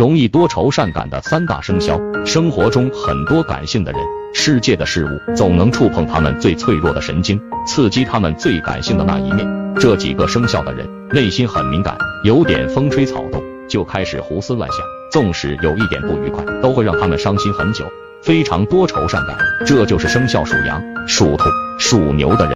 容易多愁善感的三大生肖生活中很多感性的人世界的事物总能触碰他们最脆弱的神经刺激他们最感性的那一面。这几个生肖的人内心很敏感有点风吹草动就开始胡思乱想纵使有一点不愉快都会让他们伤心很久非常多愁善感。这就是生肖属羊属兔属牛的人。